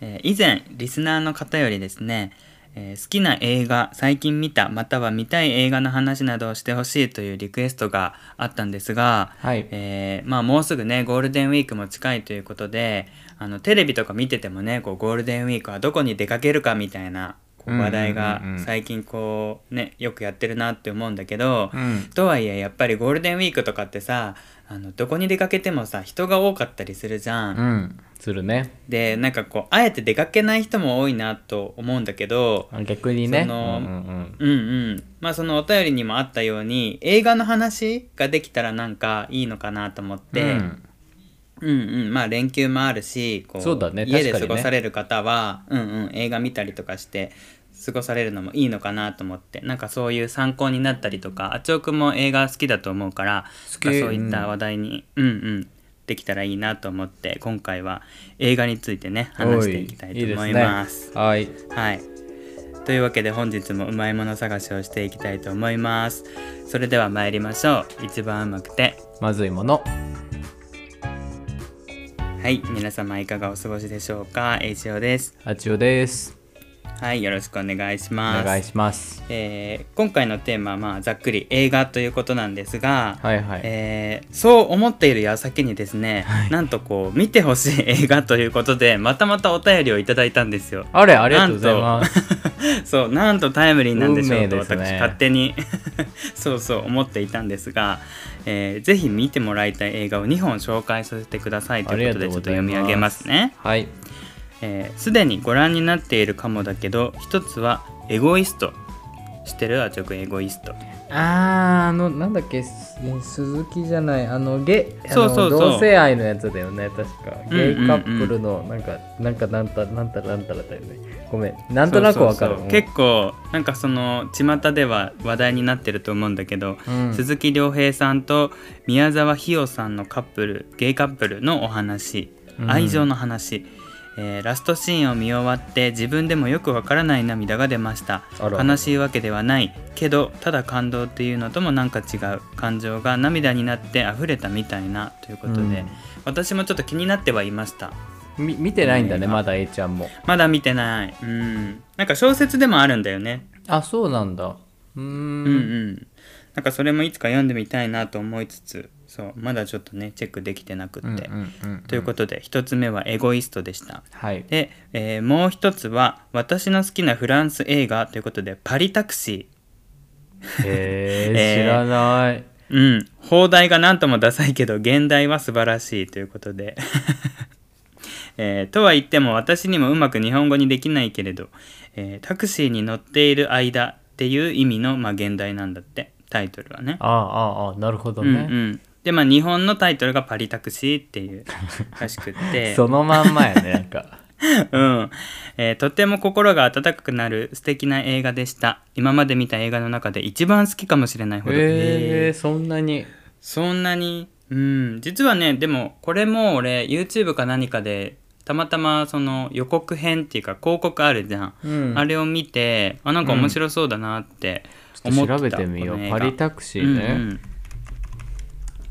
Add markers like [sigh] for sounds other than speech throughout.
えー以前リスナーの方よりですね、えー好きな映画最近見たまたは見たい映画の話などをしてほしいというリクエストがあったんですが、はい。えーまあ、もうすぐねゴールデンウィークも近いということであのテレビとか見ててもねこうゴールデンウィークはどこに出かけるかみたいな話題が最近こうねよくやってるなって思うんだけど、うん。とはいえやっぱりゴールデンウィークとかってさあのどこに出かけてもさ人が多かったりするじゃん。うんするね。でなんかこうあえて出かけない人も多いなと思うんだけどあ逆にね。そのうんうんうん。うんまあそのお便りにもあったように映画の話ができたらなんかいいのかなと思って、うん。うんうん。まあ連休もあるしこそうだね。家で過ごされる方は、うんうん、映画見たりとかして過ごされるのもいいのかなと思って。なんかそういう参考になったりとかあちおくんも映画好きだと思うからそういった話題に、うん、うんできたらいいなと思って今回は映画についてね話していきたいと思います。おいいですねはいはい。というわけで本日もうまいもの探しをしていきたいと思います。それでは参りましょう。一番うまくて。まずいものはい。皆様いかがお過ごしでしょうか？えいしおです。あちおですはい。よろしくお願いしおます。願いしますえー今回のテーマはまあざっくり映画ということなんですが、はいはいえーそう思っている矢先にですね、はいなんとこう見てほしい映画ということでまたまたお便りをいただいたんですよ。あれありがとうございます [laughs] そうなんとタイムリーなんでしょうとね私勝手に [laughs] そうそう思っていたんですが、えーぜひ見てもらいたい映画を2本紹介させてくださいということでちょっと読み上げますね。はいえーすで、にご覧になっているかもだけど一つはエゴイスト。知ってる？あちょくんエゴイスト。あーあのなんだっけ？す鈴木じゃない。あのゲそうそうそう。同性愛のやつだよね。確か。うんうんうん。ゲイカップルのなんか、なんかなんたなんたらなんたらだよね。ごめん。なんとなくわかる。結構なんかその巷では話題になってると思うんだけど、うん。鈴木亮平さんと宮沢ひよさんのカップルゲイカップルのお話。うん。愛情の話、えーラストシーンを見終わって自分でもよくわからない涙が出ました。悲しいわけではないけどただ感動っていうのともなんか違う感情が涙になって溢れたみたいなということで、うん。私もちょっと気になってはいました。み見てないんだねまだ A ちゃんも。まだ見てない。うん。なんか小説でもあるんだよね。あそうなんだ。うーん。うんうん。なんかそれもいつか読んでみたいなと思いつつそうまだちょっとねチェックできてなくって、ということで一つ目はエゴイストでした。はい。で、えーもう一つは私の好きなフランス映画ということでパリタクシへ [laughs] えーえ知らない。ーうん。放題が何ともダサいけど現代は素晴らしいということで。[laughs] えーとは言っても私にもうまく日本語にできないけれど、えータクシーに乗っている間っていう意味の、まあ、現代なんだって。タイトルはね。ああああなるほどうんね、うん、でまあ日本のタイトルが「パリタクシー」っていうらしくって。[laughs] そのまんまやねなんか。[laughs] うん。えーとても心が温かくなる素敵な映画でした。今まで見た映画の中で一番好きかもしれないほど、へへーえそんなに。そんなに？うん。実はねでもこれも俺 YouTube か何かでたまたまその予告編っていうか広告あるじゃん、うん。あれを見てあなんか面白そうだなって思ってた、ちょっと調べてみよう。パリタクシーね、うんうん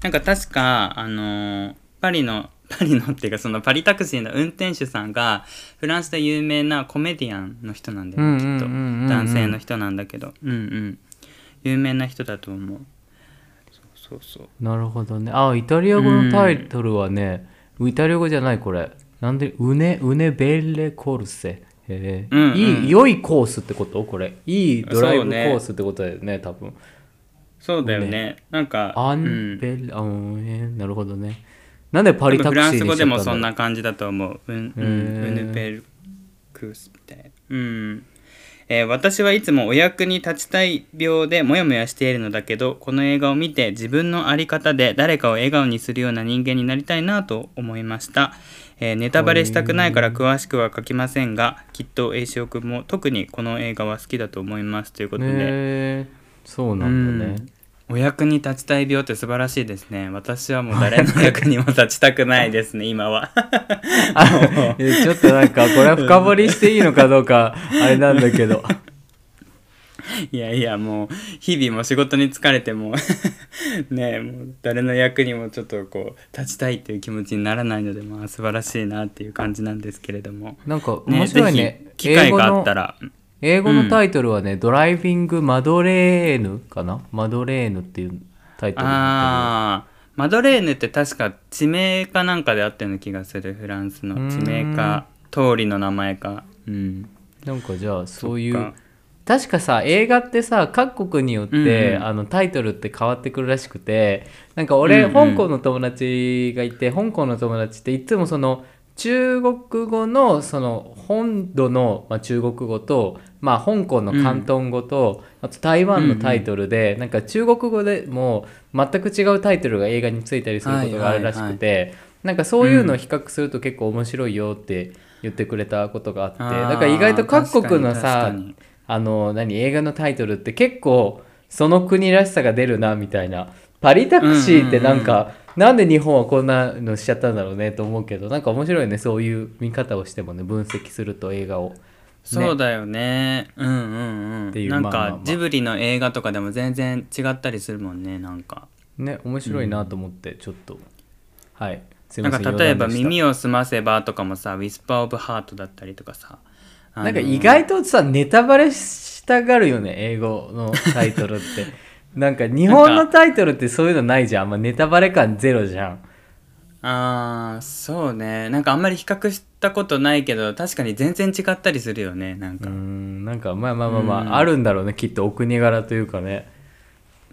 なんか確かあのーパリの [laughs] パリのっていうかそのパリタクシーの運転手さんがフランスで有名なコメディアンの人なんだよね、うんうんきっとうんうん。うん男性の人なんだけど。うんうん。有名な人だと思う。そうそうそう。なるほどね。あイタリア語のタイトルはね、イタリア語じゃないこれ。なんでウネウネベッレコルセへえ、うんうん。いい良いコースってこと？これ。いいドライブコースってことだよね多分そうだよね。なんかアンうん。ベル、あうんえーなるほどね。なんでパ多リタクシー分フランス語にしちゃったんだろう。でもそんな感じだと思う。うん、うん、へー。ウヌペルクスみたいな。うん。えー私はいつもお役に立ちたい病でモヤモヤしているのだけどこの映画を見て自分の在り方で誰かを笑顔にするような人間になりたいなと思いました、えーネタバレしたくないから詳しくは書きませんがきっと栄翔くんも特にこの映画は好きだと思いますということで、ねそうなんだね、お役に立ちたい病って素晴らしいですね。私はもう誰の役にも立ちたくないですね今は。あえちょっとなんかこれは深掘りしていいのかどうかあれなんだけど。いやいやもう日々も仕事に疲れても [laughs] ねえもう誰の役にもちょっとこう立ちたいっていう気持ちにならないのでまあ素晴らしいなっていう感じなんですけれどもなんかね面白いねぜひ機会があったら英語のタイトルはね、ドライビングマドレーヌかな？マドレーヌっていうタイトルあーマドレーヌって確か地名かなんかであったような気がするフランスの。地名か通りの名前か。うん。なんかじゃあそういう。確かさ映画ってさ各国によって、うんうん。あのタイトルって変わってくるらしくてなんか俺、うんうん。香港の友達がいて香港の友達っていつもその中国語のその本土の、まあ、中国語と、まあ、香港の広東語と、あと台湾のタイトルで、なんか中国語でも全く違うタイトルが映画についたりすることがあるらしくて、なんかそういうのを比較すると結構面白いよって言ってくれたことがあって、あーだから意外と各国の確さあの何映画のタイトルって結構その国らしさが出るなみたいな。パリタクシーってなんか、なんで日本はこんなのしちゃったんだろうねと思うけどなんか面白いねそういう見方をしてもね分析すると映画を、そうだよね。うんうんうん。っていうなんまあまあまあ。かジブリの映画とかでも全然違ったりするもんねなんか。ね面白いなと思ってちょっと、はい。すいなませんんか例えば「余談でした。耳をすませば」とかもさ「ウィスパー・オブ・ハート」だったりとかさ。あのなんか意外とさネタバレしたがるよね英語のタイトルって。[laughs] なんか日本のタイトルってそういうのないじゃん。あんまネタバレ感ゼロじゃん。あーそうね。なんかあんまり比較したことないけど確かに全然違ったりするよねなんうか、んなんかまあまあまあまあ、うん。あるんだろうねきっとお国柄というかね。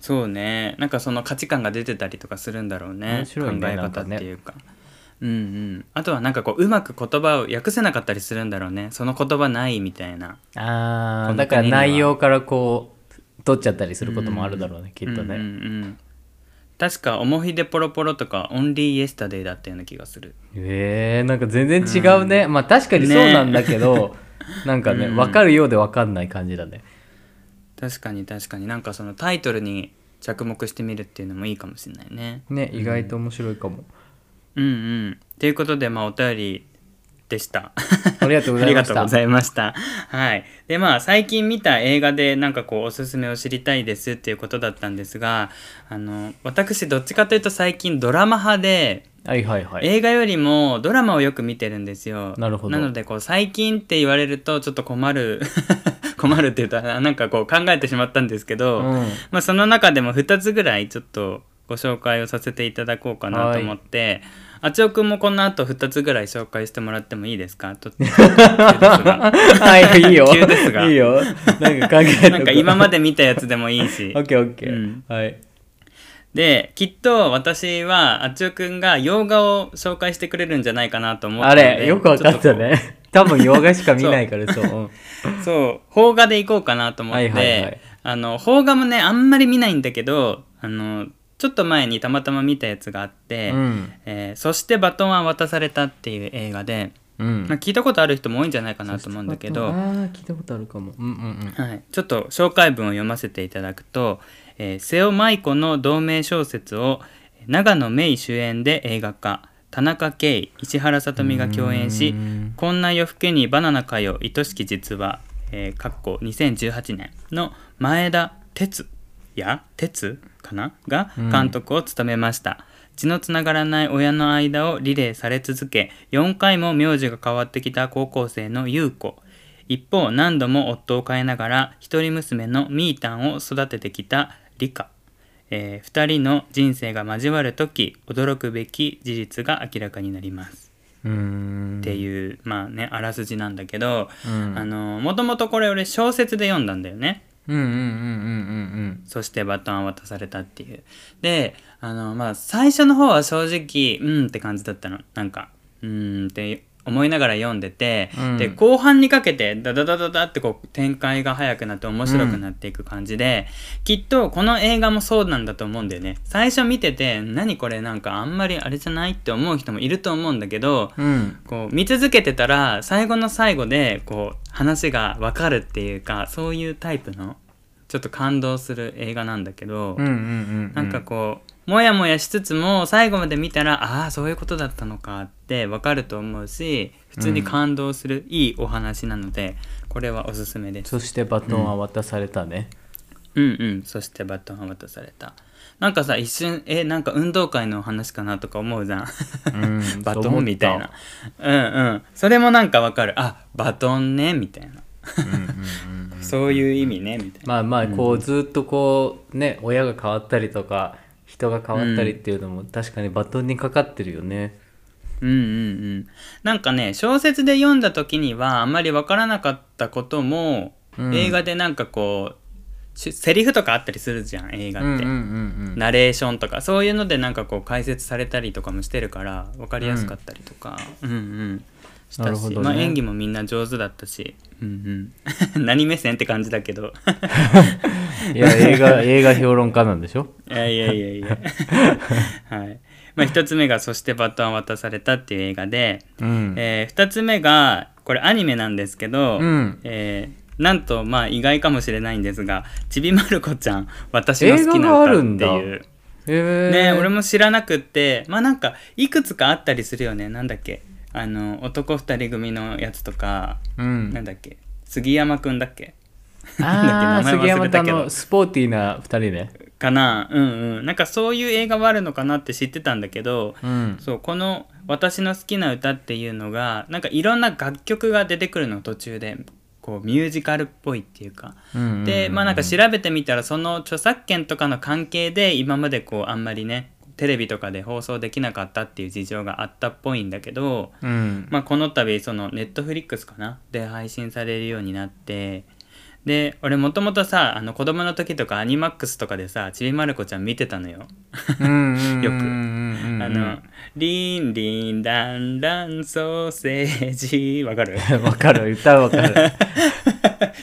そうね。なんかその価値観が出てたりとかするんだろうねね考え方っていうか。うんうん。あとはなんかこううまく言葉を訳せなかったりするんだろうねその言葉ないみたいな。あーだから内容からこう取っちゃったりすることもあるだろうね、きっとね、うんうんうん確か「おもひでポロポロ」とか「オンリーイエスタデイ」だったような気がする。えー、なんか全然違うね、まあ確かにそうなんだけど、[laughs] なんかねうん。分かるようで分かんない感じだね。確かに確かに。なんかそのタイトルに着目してみるっていうのもいいかもしれないね。ね意外と面白いかも、うんうん。ということでまあお便りでしたありがとうございましたありがとうございました。はい。で、まあ、最近見た映画で、なんかこう、おすすめを知りたいですっていうことだったんですが、あの、私、どっちかというと最近ドラマ派で、はいはいはい映画よりもドラマをよく見てるんですよ。なるほどなので、こう、最近って言われると、ちょっと困る、[laughs] 困るって言うと、なんかこう、考えてしまったんですけど、うんまあ、その中でも2つぐらいちょっとご紹介をさせていただこうかなと思って、あちおくんもこの後2つぐらい紹介してもらってもいいですか？[laughs] とはいいいよ。急ですが。いいよ。なんか考えとなんか今まで見たやつでもいいし。オッケーオッケー、うん。はい。できっと私はあちおくんが洋画を紹介してくれるんじゃないかなと思ったあれよく分かったね。[laughs] 多分洋画しか見ないからそう。そう。邦画でいこうかなと思って、はいはいはい。あの邦画もねあんまり見ないんだけどあのちょっと前にたまたま見たやつがあって、うん。えーそしてバトンは渡されたっていう映画で、うん。まあ、聞いたことある人も多いんじゃないかなと思うんだけど、聞いたことあるかも。うんうんうん。はい、ちょっと紹介文を読ませていただくと、えー瀬尾舞子の同名小説を長野芽衣主演で映画化。田中圭石原さとみが共演しうん「こんな夜更けにバナナかよ愛しき実話」えー、かっこ2018年の前田哲也？哲？かな？が監督を務めました、血のつながらない親の間をリレーされ続け4回も名字が変わってきた高校生の優子。一方何度も夫を変えながら一人娘のミータンを育ててきたリカ、えー、2人の人生が交わる時驚くべき事実が明らかになります。っていう、まあねあらすじなんだけど、もともとこれ俺小説で読んだんだよねうんうんうんうんうんうん。そしてバトンを渡されたっていう。であのまあ最初の方は正直うんって感じだったの。なんかうんって思いながら読んでて、うん。で後半にかけてダダダダダってこう展開が早くなって面白くなっていく感じで、きっとこの映画もそうなんだと思うんだよね。最初見てて何これなんかあんまりあれじゃないって思う人もいると思うんだけど、うん。うんこう見続けてたら最後の最後でこう話が分かるっていうかそういうタイプのちちょっと感動する映画なんだけど、うんうんうんうん。なんかこうもやもやしつつも最後まで見たらああそういうことだったのかってわかると思うし普通に感動するいいお話なので、これはおすすめです。そしてバトンは渡されたね、うん。うんそしてバトンは渡された。なんかさ一瞬えなんか運動会の話かなとか思うじゃん。うん。[laughs] バトンみたいな。うんうん。それもなんかわかる。あバトンねみたいな。うんうんうんうん [laughs] そういう意味ねみたいな。まあまあこうずっとこうね親が変わったりとか人が変わったりっていうのも確かにバトンにかかってるよね。うんうんうん。なんかね小説で読んだ時にはあんまりわからなかったことも、うん。映画でなんかこうしセリフとかあったりするじゃん映画って、うんうんうんうん。ナレーションとか。そういうのでなんかこう解説されたりとかもしてるから分かりやすかったりとか、うん、うんしたしなるほどね。まあ、演技もみんな上手だったし、うんうん、[laughs] 何目線って感じだけど。[laughs] いや映画 [laughs] 映画評論家なんでしょ？いやいやいやいや。はい。まあ一つ目が「そしてバトンは渡された」っていう映画で、うん。えー二つ目がこれアニメなんですけど、うん。えーなんとまあ意外かもしれないんですが「ちびまる子ちゃん私の好きな歌」っていう。ね俺も知らなくってまあなんかいくつかあったりするよね。なんだっけ？あの男二人組のやつとか、うん。なんだっけ？杉山くんだっけ？あだっけ？杉山とあのスポーティーな二人ね。かな？うんうん。なんかそういう映画はあるのかなって知ってたんだけど、うん。そうこの「私の好きな歌」っていうのがなんかいろんな楽曲が出てくるの途中でこうミュージカルっぽいっていうか。でまあなんか調べてみたらその著作権とかの関係で今までこうあんまりねテレビとかで放送できなかったっていう事情があったっぽいんだけど、うん。まあ、この度そのネットフリックスかなで配信されるようになってで俺もともとさあの子供の時とかアニマックスとかでさちびまる子ちゃん見てたのよ。よくあの「リンリンランランソーセージ」わかるわかる歌わかる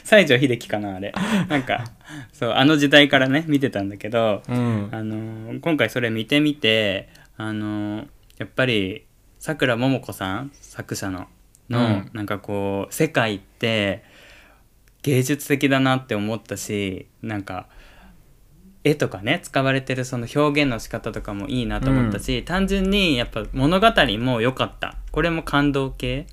西城秀樹かなあれなんかそうあの時代からね見てたんだけど、うんあの今回それ見てみてあのやっぱりさくらももこさん作者のの、うんなんかこう世界って芸術的だなって思ったしなんか絵とかね使われてるその表現の仕方とかもいいなと思ったし、単純にやっぱ物語も良かった。これも感動系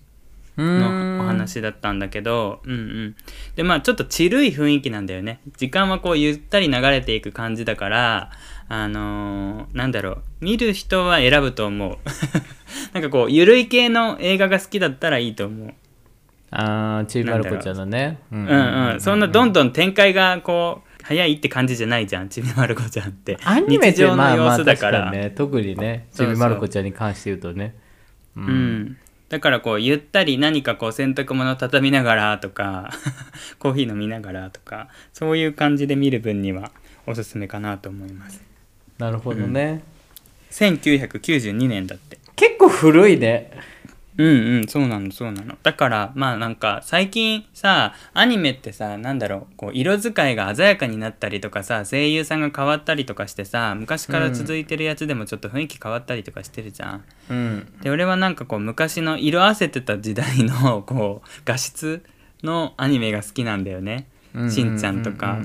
のお話だったんだけどうんうん。でまあちょっとちるい雰囲気なんだよね。時間はこうゆったり流れていく感じだからあのーなんだろう。見る人は選ぶと思う。[laughs] なんかこうゆるい系の映画が好きだったらいいと思うあーちびまる子ちゃんのね。う。うん。うんそんなどんどん展開がこう早いって感じじゃないじゃんちびまる子ちゃんって。アニメって日常の様まあまあ子だから、確かにね特にねちびまる子ちゃんに関して言うとね。ううん、だからこうゆったり何かこう洗濯物畳みながらとか [laughs] コーヒー飲みながらとかそういう感じで見る分にはおすすめかなと思います。なるほどね。1992年だって。結構古いねうんうんそうなのそうなの。だからまあなんか最近さアニメってさなんだろうこう色使いが鮮やかになったりとかさ声優さんが変わったりとかしてさ昔から続いてるやつでもちょっと雰囲気変わったりとかしてるじゃん、うん。で俺はなんかこう昔の色あせてた時代のこう画質のアニメが好きなんだよね。しんちゃんとか、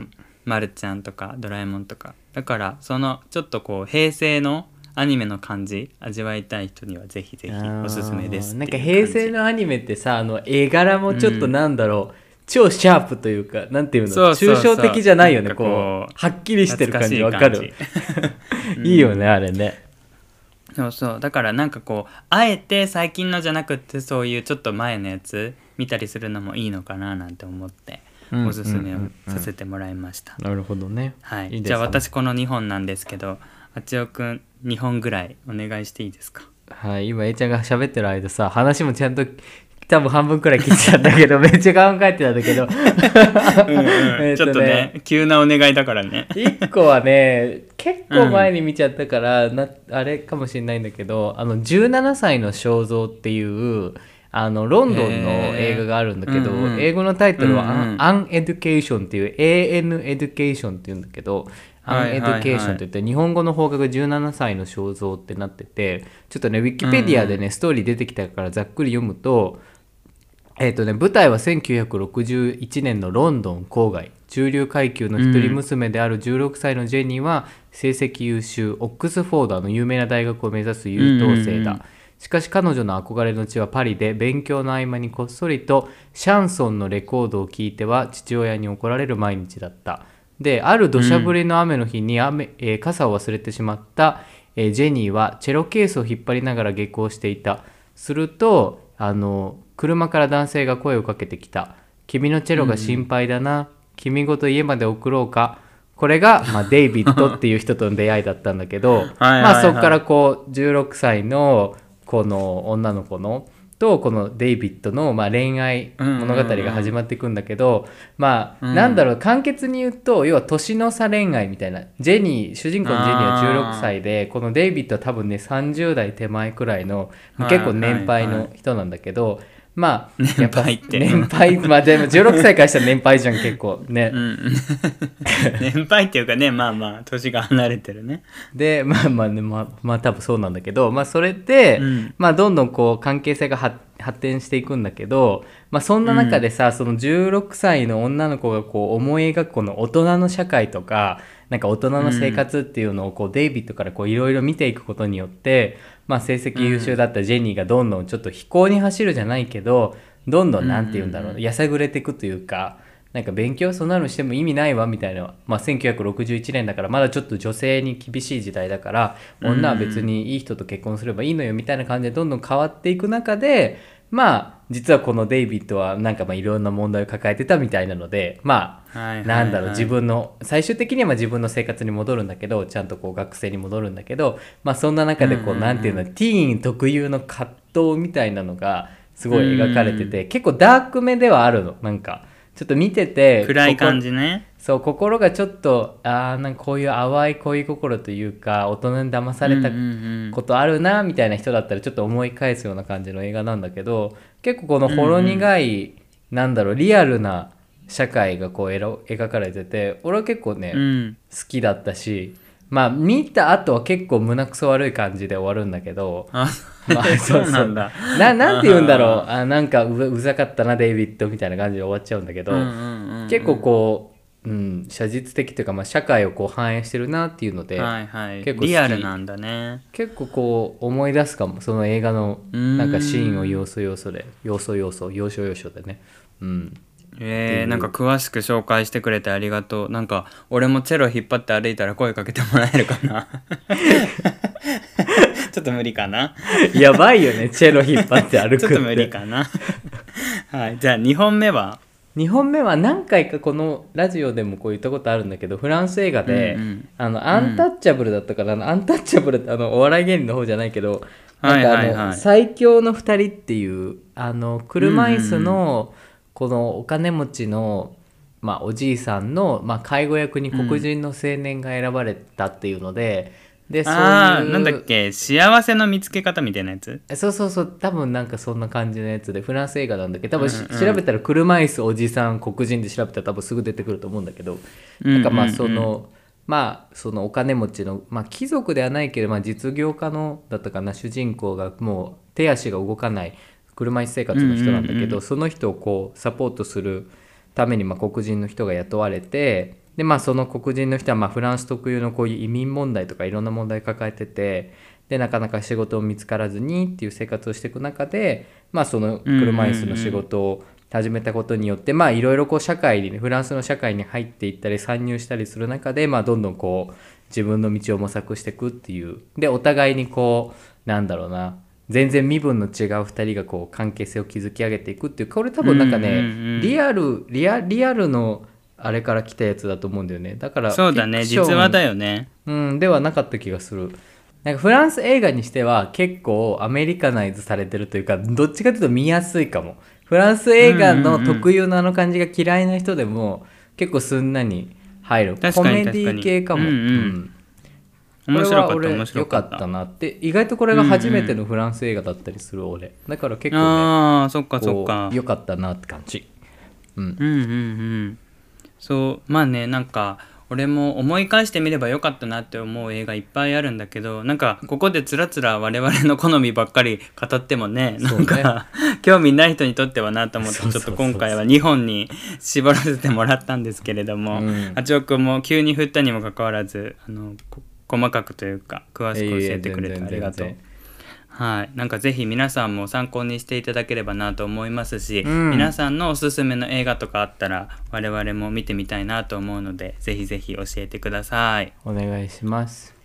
まるちゃんとかドラえもんとか。だからそのちょっとこう平成のアニメの感じ味わいたい人にはぜひぜひおすすめですなんか平成のアニメってさあの絵柄もちょっとなんだろう、超シャープというかなんていうの？抽象的じゃないよねここううはっきりしてる感じわかる。い [laughs] いいよねあれね。そうそう。だからなんかこうあえて最近のじゃなくってそういうちょっと前のやつ見たりするのもいいのかななんて思ってうんおすすめをうん。うんうんさせてもらいました、なるほどね。はい。いですね。じゃあ私この2本なんですけどあちおくん2本ぐらいお願いしていいですか？はい今 A ちゃんが喋ってる間さ話もちゃんと多分半分くらい切っちゃったけど [laughs] めっちゃ考えてたんだけど。[laughs] えーちょっとね急なお願いだからね。1個はね結構前に見ちゃったから、なあれかもしれないんだけど「あの17歳の肖像」っていうあのロンドンの映画があるんだけど、うんうん英語のタイトルはうんうん「An Education」っていう AN エデュケーションっていうんだけど An Education って言って日本語の邦画が17歳の肖像ってなっててちょっとねウィキペディアでね、ストーリー出てきたからざっくり読むとえっ、とね舞台は1961年のロンドン郊外。中流階級の一人娘である16歳のジェニーは成績優秀オックスフォードあの有名な大学を目指す優等生だ、しかし彼女の憧れの地はパリで勉強の合間にこっそりとシャンソンのレコードを聴いては父親に怒られる毎日だったである土砂降りの雨の日に雨、えー傘を忘れてしまった、えージェニーはチェロケースを引っ張りながら下校していた。するとあの車から男性が声をかけてきた「君のチェロが心配だな、君ごと家まで送ろうか」これが、まあ、[laughs] デイビッドっていう人との出会いだったんだけどはいまあそこからこう16歳のこの女の子のとこのデイビッドのまあ恋愛物語が始まっていくんだけど、まあ、うん。なんだろう簡潔に言うと要は年の差恋愛みたいな。ジェニー主人公のジェニーは16歳でこのデイビッドは多分ね30代手前くらいのまあ結構年配の人なんだけど、まあ年配って。年配まあでも16歳からしたら年配じゃん結構。ね。うん。[laughs] 年配っていうかねまあまあ年が離れてるね。でまあまあねまあまあ多分そうなんだけどまあそれで、うん。まあどんどんこう関係性が発発展していくんだけどまあそんな中でさ、その16歳の女の子がこう思い描くこの大人の社会とかなんか大人の生活っていうのをこうデイビッドからこういろいろ見ていくことによって、まあ成績優秀だったジェニーがどんどんちょっと飛行に走るじゃないけどどんどんなんて言うんだろう、やさぐれていくというかなんか勉強そんなのしても意味ないわみたいな、まあ、1961年だからまだちょっと女性に厳しい時代だから女は別にいい人と結婚すればいいのよみたいな感じでどんどん変わっていく中でまあ実はこのデイビッドはなんかまあいろんな問題を抱えてたみたいなのでまあなんだろう自分の最終的にはまあ自分の生活に戻るんだけどちゃんとこう学生に戻るんだけどまあそんな中でこうなんていうのティーン特有の葛藤みたいなのがすごい描かれてて結構ダークめではあるのなんかちょっと見てて暗い感じじね。そう心がちょっとあーなんかこういう淡い恋心というか大人に騙されたことあるなみたいな人だったらちょっと思い返すような感じの映画なんだけど結構このほろ苦い、なんだろうリアルな社会がこう描かれてて俺は結構ね、うん。好きだったしまあ見た後は結構胸くそ悪い感じで終わるんだけどあまあ [laughs] そうなんだ。ななんて言うんだろう。[laughs] あなんかううざかったなデイビッドみたいな感じで終わっちゃうんだけど、うんうんうんうん。結構こう、うん、写実的というか、まあ、社会をこう反映してるなっていうので、はいはい。結構リアルなんだね。結構こう思い出すかもその映画のうんなんかシーンを要素要素で要素要素要所要所でね。うんえー、なんか詳しく紹介してくれてありがとう。なんか俺もチェロ引っ張って歩いたら声かけてもらえるかな。[laughs] ちょっと無理かな。やばいよねチェロ引っ張って歩く [laughs] ちょっと無理かな。はいじゃあ2本目は？2本目は何回かこのラジオでもこう言ったことあるんだけどフランス映画で、うんうん。あのアンタッチャブルだったからな、アンタッチャブルってあのお笑い芸人の方じゃないけどなんかあの、はい。はいはい最強の2人っていうあの車椅子のこのお金持ちの、まあ、おじいさんの、まあ、介護役に黒人の青年が選ばれたっていうので、でそういうああなんだっけ？幸せの見つけ方みたいなやつ？そうそうそう。多分なんかそんな感じのやつでフランス映画なんだけど多分し、うんうん調べたら車椅子おじさん黒人で調べたら多分すぐ出てくると思うんだけど、なんかまあうんうんうん。そのまあそのお金持ちの、まあ、貴族ではないけど、まあ、実業家のだったかな主人公がもう手足が動かない車椅子生活の人なんだけど、その人をこうサポートするためにまあ黒人の人が雇われてでまあその黒人の人はまあフランス特有のこういう移民問題とかいろんな問題抱えててでなかなか仕事を見つからずにっていう生活をしていく中でまあその車椅子の仕事を始めたことによってまあいろいろこう社会にねフランスの社会に入っていったり参入したりする中でまあどんどんこう自分の道を模索していくっていう。でお互いにこうなんだろうな全然身分の違う2人がこう関係性を築き上げていくっていうこれ多分なんかね、うんうんうんリアルリアリアルのあれから来たやつだと思うんだよね。だからそうだね。実話だよね。うん、ではなかった気がする。なんかフランス映画にしては結構アメリカナイズされてるというかどっちかというと見やすいかも。フランス映画の特有のあの感じが嫌いな人でも結構すんなに入る。コメディ系かも。確かにうん。うん面白かった面白良かかった。ったなって。意外とこれが初めてのフランス映画だったりする俺。だから結構ねああそっかそっこか。う良かったなって感じ。うん。うんうんうんそうまあねなんか俺も思い返してみればよかったなって思う映画いっぱいあるんだけどなんかここでつらつら我々の好みばっかり語ってもねなんねか [laughs] 興味ない人にとってはなと思ってちょっと今回は2本に絞らせてもらったんですけれども、うん。八億君も急に振ったにもかかわらずあのこ細かくというか詳しく教えてくれてありがとう。はい、なんかぜひ皆さんも参考にしていただければなと思いますし、うん皆さんのおすすめの映画とかあったら我々も見てみたいなと思うのでぜひぜひ教えてください。お願いします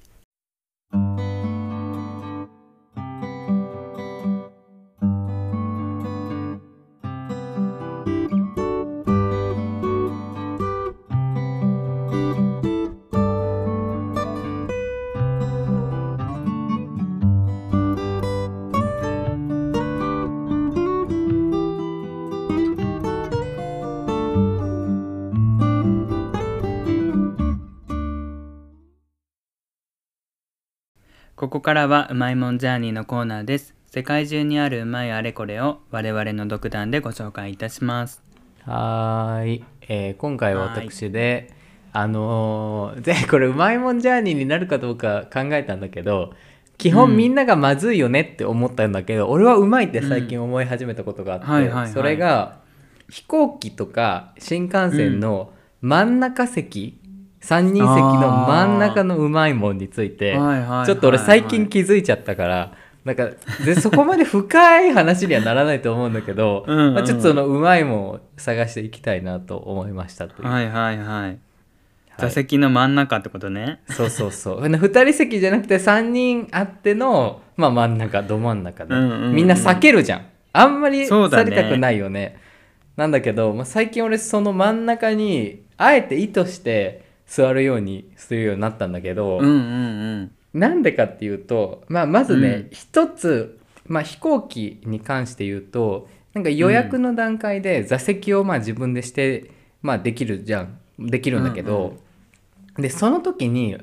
からはうまいもんジャーニーのコーナーです。世界中にあるうまいあれこれを我々の独断でご紹介いたします。はーい、えー今回は私であのーでこれうまいもんジャーニーになるかどうか考えたんだけど基本みんながまずいよねって思ったんだけど、俺はうまいって最近思い始めたことがあって、それが飛行機とか新幹線の真ん中席、3人席の真ん中のうまいもんについて、はいはいはいはい。ちょっと俺最近気づいちゃったからなんかでそこまで深い話にはならないと思うんだけど [laughs] うんうんまあ、ちょっとそのうまいもんを探していきたいなと思いましたという、はいはいはい。はい。座席の真ん中ってことね。そうそうそう。2人席じゃなくて3人あっての、まあ、真ん中ど真ん中で、うんうんうんみんな避けるじゃん。あんまりそうだね。されたくないよね。なんだけど、まあ、最近俺その真ん中にあえて意図して座るようにするようになったんだけど、うんうんうん。なんでかっていうと、まあ、まずね、うん一つ、まあ、飛行機に関して言うとなんか予約の段階で座席をまあ自分でして、まあ、できるじゃんできるんだけど、でその時に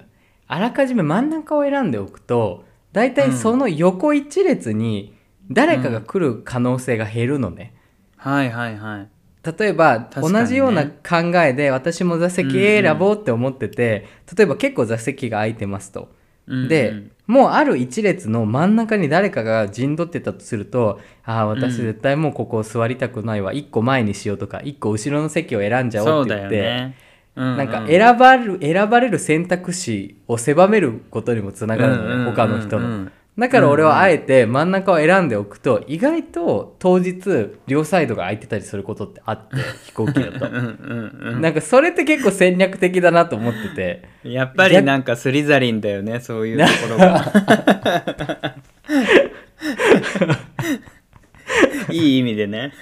あらかじめ真ん中を選んでおくと大体その横一列に誰かが来る可能性が減るのね。はいはいはい。例えば、ね。同じような考えで私も座席選ぼうって思ってて、例えば結構座席が空いてますと。うんうん。で、もうある一列の真ん中に誰かが陣取ってたとするとああ私絶対もうここ座りたくないわ。一個前にしようとか一個後ろの席を選んじゃおそうって言って、よね。ななんか選ばれる選ばれる選択肢を狭めることにもつながるのね、うんうんうんうん。他の人の。だから俺はあえて真ん中を選んでおくと意外と当日両サイドが空いてたりすることってあって [laughs] 飛行機だとうなんかそれって結構戦略的だなと思っててうん。やっぱりなんかスリザリンだよね、そういうところが。[laughs] いい意味でね。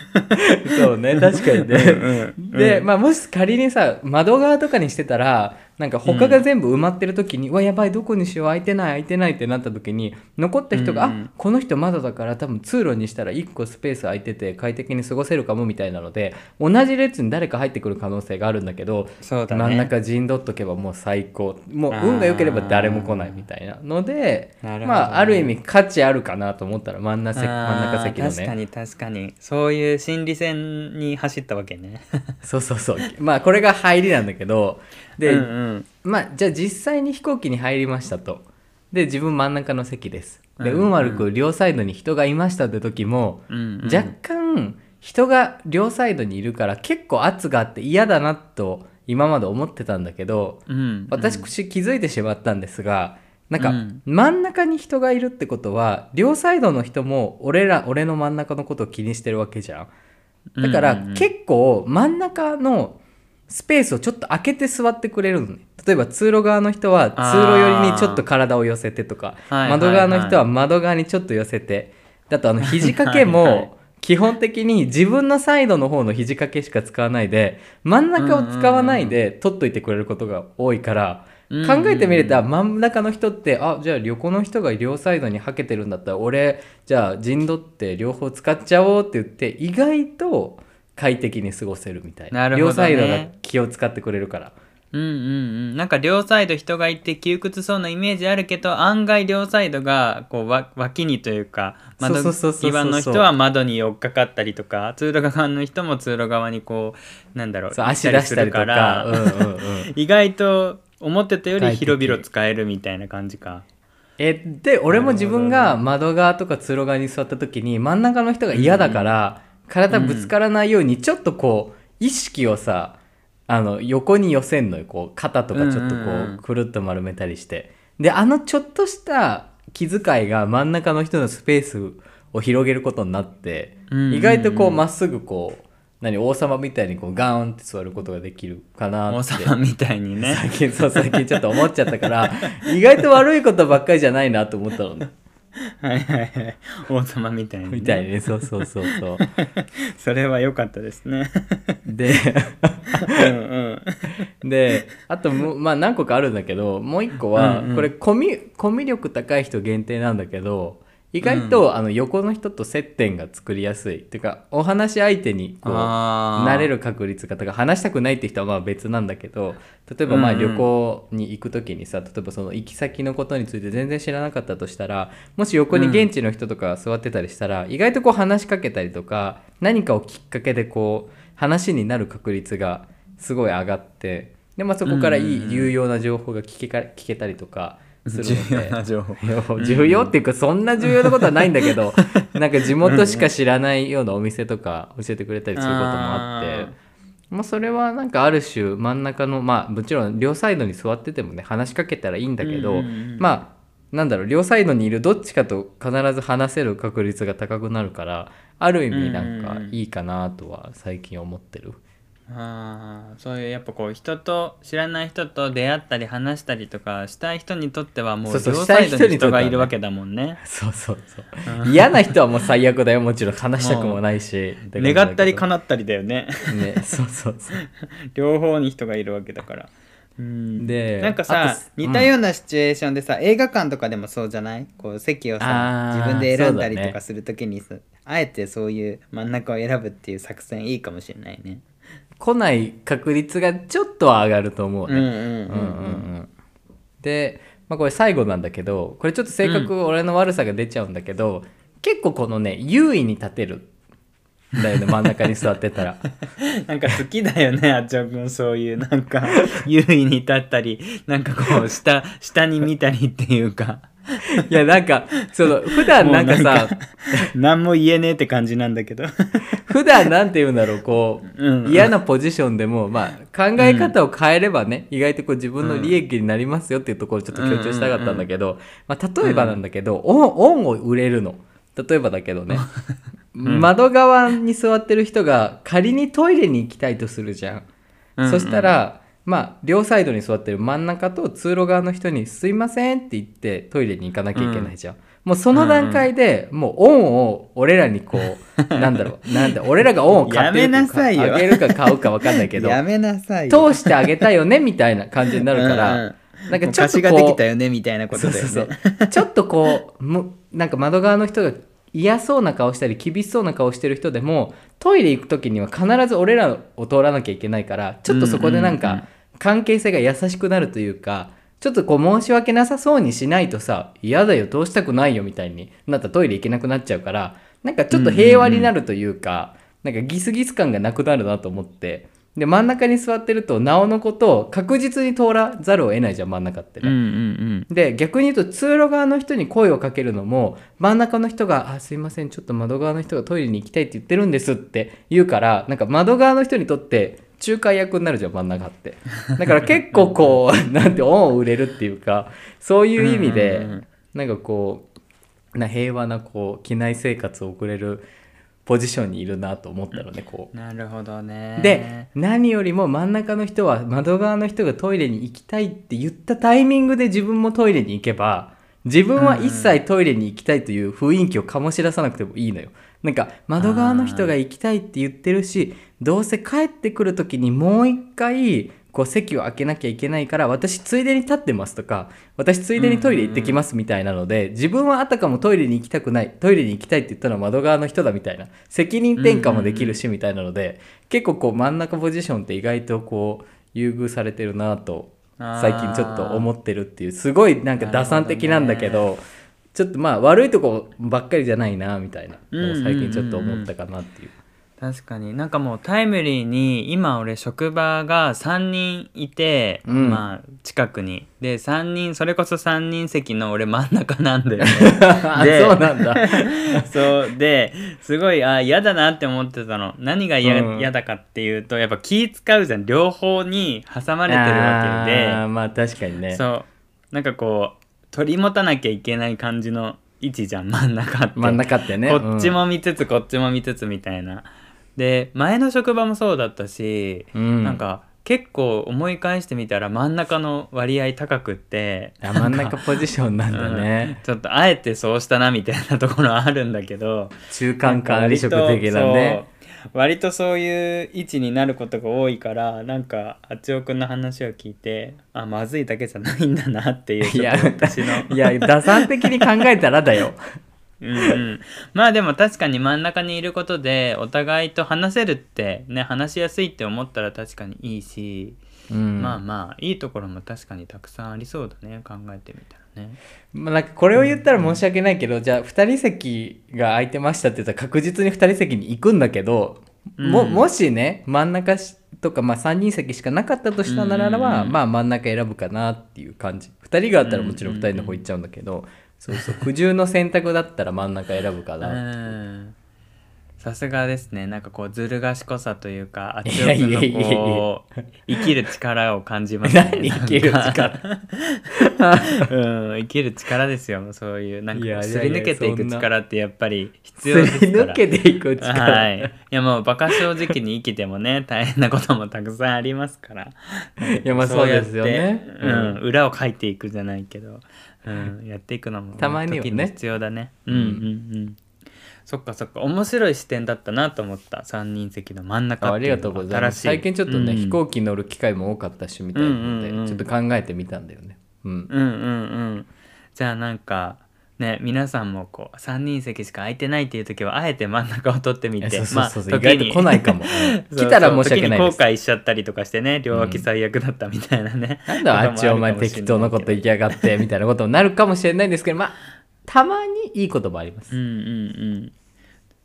そうね確かにねうんうんで、まあ、もし仮にさ窓側とかにしてたらなんか他が全部埋まってる時に、うわやばいどこにしよう空いてない空いてないってなった時に残った人が、うん。うんあこの人窓だから多分通路にしたら1個スペース空いてて快適に過ごせるかもみたいなので同じ列に誰か入ってくる可能性があるんだけどね。真ん中陣取っとけばもう最高。もう運が良ければ誰も来ないみたいなのでなるほどね。まあある意味価値あるかなと思ったら真ん中席真ん中席のね。確かに確かに。そういう心理戦に走ったわけね。[laughs] そうそうそう。まあこれが入りなんだけどで、うんうん。まあじゃあ実際に飛行機に入りましたと。で自分真ん中の席です。でうん運悪く両サイドに人がいましたって時も、うんうん。若干人が両サイドにいるから結構圧があって嫌だなと今まで思ってたんだけどうん。私気づいてしまったんですがなんかうん。真ん中に人がいるってことは両サイドの人も俺ら俺の真ん中のことを気にしてるわけじゃん。だからうんうんうん。結構真ん中のスペースをちょっと開けて座ってくれるのね。例えば通路側の人は通路寄りにちょっと体を寄せてとかはい窓側の人は窓側にちょっと寄せてだとあの肘掛けも基本的に自分のサイドの方の肘掛けしか使わないで真ん中を使わないで取っといてくれることが多いから考えてみると真ん中の人ってあじゃあ横の人が両サイドにはけてるんだったら俺じゃあ陣取って両方使っちゃおうって言って意外と快適に過ごせるみたいな。なるほどね。両サイドが気を使ってくれるから。うんうんうん。なんか両サイド人がいて窮屈そうなイメージあるけど案外両サイドがこうわ脇にというか窓際の人は窓に寄っかかったりとか通路側の人も通路側にこうなんだろう足出したりとするか、うんうんうん、[laughs] 意外と思ってたより広々使えるみたいな感じか。えで俺も自分が窓側とか通路側に座った時に真ん中の人が嫌だから、体ぶつからないようにちょっとこう意識をさあの横に寄せんのよこう肩とかちょっとこうくるっと丸めたりして。であのちょっとした気遣いが真ん中の人のスペースを広げることになって、意外とこうまっすぐこう何王様みたいにこうガーンって座ることができるかな王って。様みたいにね。最近そう最近ちょっと思っちゃったから意外と悪いことばっかりじゃないなと思ったのねはいはいはい。王様みたいに、ね。みたいにねそうそうそうそう [laughs] それは良かったですね。でうんうん。であともまあ何個かあるんだけどもう一個は、うんうんこれコミコミュ力高い人限定なんだけど意外と、あの横の人と接点が作りやすい。っていうかお話し相手にこうあー。慣れる確率が高い。話したくないって人はまあ別なんだけど例えばまあうん。うん旅行に行く時にさ、例えばその行き先のことについて全然知らなかったとしたらもし横に現地の人とかが座ってたりしたら、意外とこう話しかけたりとか何かをきっかけでこう話になる確率がすごい上がってで、まあ、そこからいいうん。うんうん有用な情報が聞けか聞けたりとかする重ので。要な情報。重要っていうかそんな重要なことはないんだけど [laughs] なんか地元しか知らないようなお店とか教えてくれたりすることもあって。まあ、それはなんかある種真ん中のまあもちろん両サイドに座っててもね話しかけたらいいんだけど、まあなんだろう両サイドにいるどっちかと必ず話せる確率が高くなるからある意味なんかいいかなとは最近思ってる。ああそういうやっぱこう人と知らない人と出会ったり話したりとかしたい人にとってはもそううそう両サイドに人がいるわけだもんね。そうそうそう嫌な人はもう最悪だよもちろん話したくもないし [laughs] 願ったりか叶ったりだよね。ねそうそうそう [laughs] 両方に人がいるわけだから。うんでなんかあさと似たようなシチュエーションでさ、映画館とかでもそうじゃない？こう席をさ自分で選んだりとかするときにさ、あえてそういう真ん中を選ぶっていう作戦いいかもしれないね。来ない確率がちょっとは上がると思うね、うんうんうんうん。うんうんで、まあ、これ最後なんだけどこれちょっと性格俺の悪さが出ちゃうんだけど、結構このね優位に立てるんだよね [laughs] 真ん中に座ってたら。[laughs] なんか好きだよね、あっちょくん、そういう、なんか、優位に立ったり、なんかこう、下、下に見たりっていうか、いやなんかその普段なんかさ何も言えねえって感じなんだけど。普段なんて言うんだろうこう、うん。嫌なポジションでも、まあ、考え方を変えればね、意外とこう自分の利益になりますよっていうところをちょっと強調したかったんだけど、まあ、例えばなんだけど、オンオンを売れるの。例えばだけどね、窓側に座ってる人が仮にトイレに行きたいとするじゃん、うん。うん。そしたらまあ両サイドに座ってる真ん中と通路側の人に「すいません」って言ってトイレに行かなきゃいけないじゃん、もうその段階で、もうオンを俺らにこうなんだろう。[laughs] なんだ俺らがオンを買ってるやめなさいよ。あげるか買うか分かんないけどやめなさいよ。通してあげたいよねみたいな感じになるから、うん。うんなんかちょっとこうができたよね、みたいなことだよね。そうそうそう。ちょっとこうむなんか窓側の人が嫌そうな顔したり厳しそうな顔してる人でもトイレ行く時には必ず俺らを通らなきゃいけないからちょっとそこでなんうんうんうんか関係性が優しくなるというかちょっとこう申し訳なさそうにしないとさ嫌だよ通したくないよみたいになったらトイレ行けなくなっちゃうからなんかちょっと平和になるというか、なんかギスギス感がなくなるなと思ってで真ん中に座ってるとなおのことを確実に通らざるを得ないじゃん真ん中ってね。うんうんで逆に言うと通路側の人に声をかけるのも真ん中の人が「あすいませんちょっと窓側の人がトイレに行きたいって言ってるんです」って言うからなんか窓側の人にとって仲介役になるじゃん真ん中ってだから結構こうなんて恩を売れるっていうかそういう意味で、うんうんうんなんかこうな平和なこう機内生活を送れるポジションにいるなと思ったのねこううん。なるほどね。で何よりも真ん中の人は窓側の人がトイレに行きたいって言ったタイミングで自分もトイレに行けば自分は一切トイレに行きたいという雰囲気を醸し出さなくてもいいのよ。なんか窓側の人が行きたいって言ってるしどうせ帰ってくる時にもう一回こう席を空けなきゃいけないから私ついでに立ってますとか私ついでにトイレ行ってきますみたいなので自分はあたかもトイレに行きたくないトイレに行きたいって言ったのは窓側の人だみたいな責任転嫁もできるしみたいなので結構こう真ん中ポジションって意外とこう優遇されてるなと最近ちょっと思ってるっていうすごいなんか打算的なんだけどちょっとまあ悪いとこばっかりじゃないなみたいな。最近ちょっと思ったかなっていう。確かに。なんかもうタイムリーに今俺職場が3人いて、うん。まあ近くに。で3人それこそ3人席の俺真ん中なんだよね。[laughs] そうなんだ。[laughs] そう。ですごいあ嫌だなって思ってたの。何が嫌,、うん。嫌だかっていうとやっぱ気使うじゃん。両方に挟まれてるわけで。まあ確かにね。そう。なんかこう取り持たなきゃいけない感じの位置じゃん真ん中って真ん中ってね。こっちうんも見つつこっちも見つつみたいなで前の職場もそうだったし、うんなんか結構思い返してみたら真ん中の割合高くってあ真ん中ポジションなんだね。ちょっとあえてそうしたなみたいなところはあるんだけど中間管理職的なね。割とそういう位置になることが多いからなんかあちおくんの話を聞いてあまずいだけじゃないんだなっていういや私の。いや打算的に考えたらだよ。[laughs] うんうん、まあでも確かに真ん中にいることでお互いと話せるってね話しやすいって思ったら確かにいいし、うん、まあまあいいところも確かにたくさんありそうだね考えてみたらね。まあ、なんかこれを言ったら申し訳ないけど、じゃあ2人席が空いてましたって言ったら確実に2人席に行くんだけど、もうん。もしね真ん中しとか、まあ、3人席しかなかったとしたならば、うん。まあ真ん中選ぶかなっていう感じ。2人があったらもちろん2人の方行っちゃうんだけど、そうそう苦渋の選択だったら真ん中選ぶかう。な、んさすがですねなんかこうずる賢さというかあちいやいやおくんのこう生きる力を感じますね。何？生きる力？[laughs] うん生きる力ですよそういうなんかすり抜けていく力ってやっぱり必す要ですから。り抜けていく力、はい。いやもう馬鹿正直に生きてもね [laughs] 大変なこともたくさんありますから。いやまあそうですよねうん、裏を書いていくじゃないけど、うん、やっていくのもたまには必要だね。うんうんうん。そっかそっか。面白い視点だったなと思った。三人席の真ん中あありがとうございます。最近ちょっとね、うん。飛行機乗る機会も多かったしみたいなので、うんうんうんちょっと考えてみたんだよね。うん。うんうんうん。じゃあなんかね皆さんもこう3人席しか空いてないっていう時はあえて真ん中を取ってみて。まあ意外と来ないかも、[laughs] 来たら申し訳ないです。後悔しちゃったりとかしてね両脇最悪だったみたいなね、なんだあっちお前適当なこと言いやがってみたいなことになるかもしれないんですけどまあたまにいいこともあります、うんうんうん。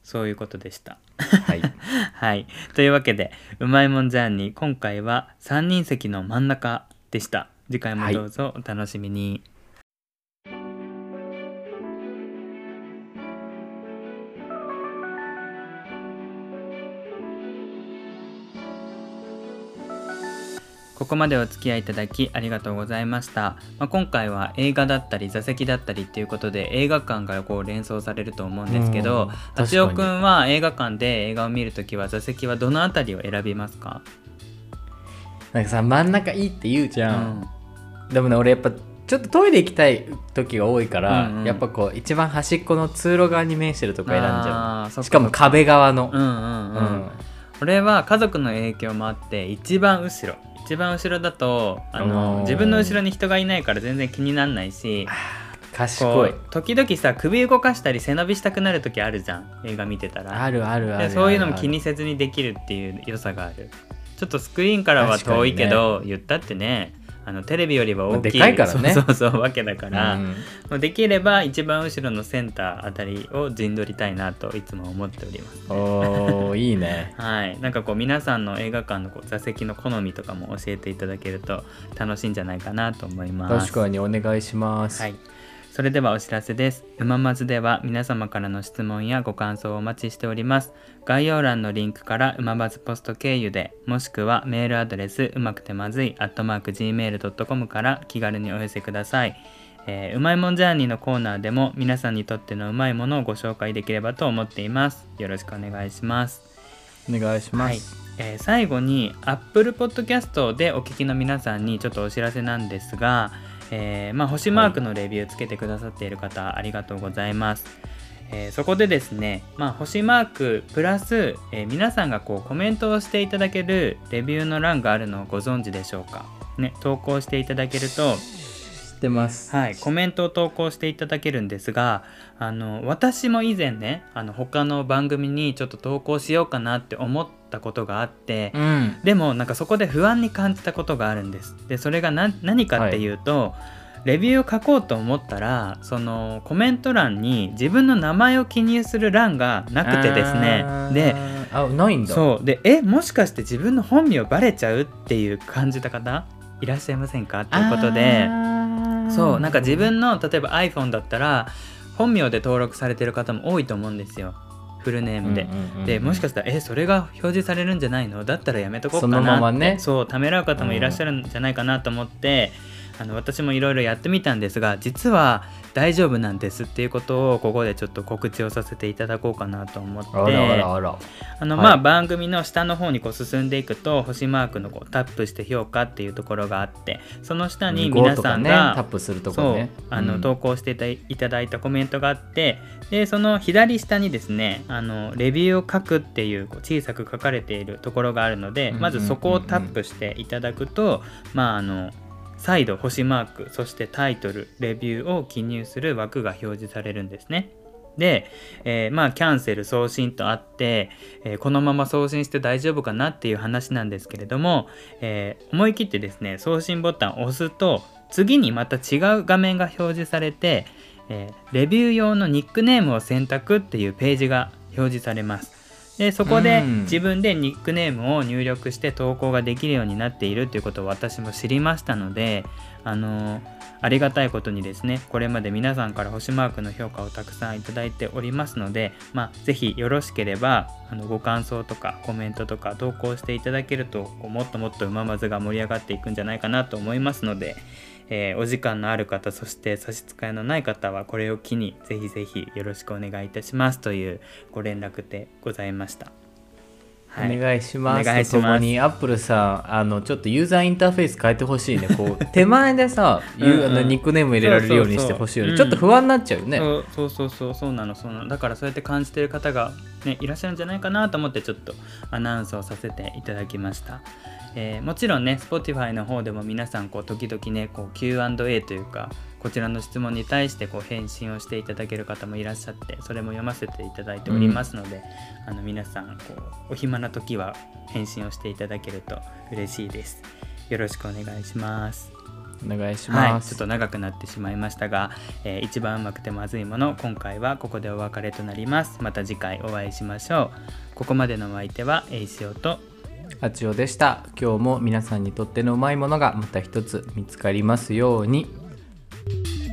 そういうことでした。はい。[laughs] はい。というわけでうまいもんジャーニー今回は3人席の真ん中でした。次回もどうぞお楽しみに、ここまでお付き合いいただきありがとうございました、まあ、今回は映画だったり座席だったりっていうことで映画館がこう連想されると思うんですけどうんあちおくんは映画館で映画を見るときは座席はどのあたりを選びますか、なんかさ真ん中いいって言うじうゃん、でもね俺やっぱちょっとトイレ行きたい時が多いから、うんうん。やっぱこう一番端っこの通路側に面してるとこ選んじゃう。しかも壁側の、うんうんううん、俺は家族の影響もあって一番後ろ。一番後ろだとあおのー。自分の後ろに人がいないから全然気にならないし賢い。時々さ首動かしたり背伸びしたくなる時あるじゃん。映画見てたら。あるあるあるあるでそういうのも気にせずにできるっていう良さがある。ちょっとスクリーンからは遠いけど、言ったってねあのテレビよりは大きい、まあいからね。そうそうそうわけだから、うんもうできれば一番後ろのセンターあたりを陣取りたいなといつも思っておりますおーいいね。はい、なんかこう皆さんの映画館のこう座席の好みとかも教えていただけると楽しいんじゃないかなと思います。確かにお願いします、はい、それではお知らせです。うままずでは皆様からの質問やご感想をお待ちしております。概要欄のリンクからうまばずポスト経由で、もしくはメールアドレスうまくてまずい、アットマーク gmail.com から気軽にお寄せください。えーうまいもんジャーニーのコーナーでも皆さんにとってのうまいものをご紹介できればと思っています。よろしくお願いします。お願いしまはいす、えー最後に Apple Podcast でお聞きの皆さんにちょっとお知らせなんですが、えーまあ、星マークのレビューつけてくださっている方、ありがとうございます。えーそこでですね、まあ、星マークプラス、えー皆さんがこうコメントをしていただけるレビューの欄があるのをご存知でしょうか、ね、投稿していただけるとってます。はい、コメントを投稿していただけるんですがあの私も以前ねあの他の番組にちょっと投稿しようかなって思ったことがあって、うん。でもなんかそこで不安に感じたことがあるんです。でそれが何何かっていうと、レビューを書こうと思ったらそのコメント欄に自分の名前を記入する欄がなくてですね。であないんだ。そう。でえもしかして自分の本名バレちゃうっていう感じた方いらっしゃいませんか？ということでそうなんか自分の例えば iPhone だったら本名で登録されてる方も多いと思うんですよ。フルネームで。でもしかしたらえそれが表示されるんじゃないの？だったらやめとこうかなって。そのままね。そうためらう方もいらっしゃるんじゃないかなと思って、あの私もいろいろやってみたんですが実は大丈夫なんですっていうことをここでちょっと告知をさせていただこうかなと思って。あのはい。まあ番組の下の方にこう進んでいくと星マークのこうタップして評価っていうところがあってその下に皆さんねがタップするとこね。あの、うん。投稿していただいたコメントがあってでその左下にですねあのレビューを書くっていうこう小さく書かれているところがあるので、まずそこをタップしていただくと、まああの再度星マークそしてタイトルレビューを記入する枠が表示されるんですね。で、えーまあキャンセル送信とあって、えーこのまま送信して大丈夫かなっていう話なんですけれども、えー思い切ってですね送信ボタンを押すと次にまた違う画面が表示されて、えレビュー用のニックネームを選択っていうページが表示されます。でそこでうん。自分でニックネームを入力して投稿ができるようになっているということを私も知りましたのであのありがたいことにですねこれまで皆さんから星マークの評価をたくさんいただいておりますので、まあ、ぜひよろしければあのご感想とかコメントとか投稿していただけるともっともっとうままずが盛り上がっていくんじゃないかなと思いますので、えーお時間のある方そして差し支えのない方はこれを機にぜひぜひよろしくお願いいたしますというご連絡でございました。お願いします。お願いしますとともにアップルさんあのちょっとユーザーインターフェース変えてほしいね。[laughs] こう手前でさ、うんうんゆあのニックネーム入れられるようにしてほしいよね。ちょっと不安になっちゃうよね。そうそうそうそうそうなのそうなのだからそうやって感じてる方が、ね、いらっしゃるんじゃないかなと思ってちょっとアナウンスをさせていただきました、えーもちろんね Spotify の方でも皆さんこう時々ねこう Q&A というかこちらの質問に対してこう返信をしていただける方もいらっしゃってそれも読ませていただいておりますので、あの皆さんこうお暇な時は返信をしていただけると嬉しいですよろしくお願いしますお願いしはい、ます。ちょっと長くなってしまいましたが、えー一番うまくてまずいもの今回はここでお別れとなりますまた次回お会いしましょうここまでのお相手はエイシオとあちおでした。今日も皆さんにとってのうまいものがまた一つ見つかりますように。Thank you.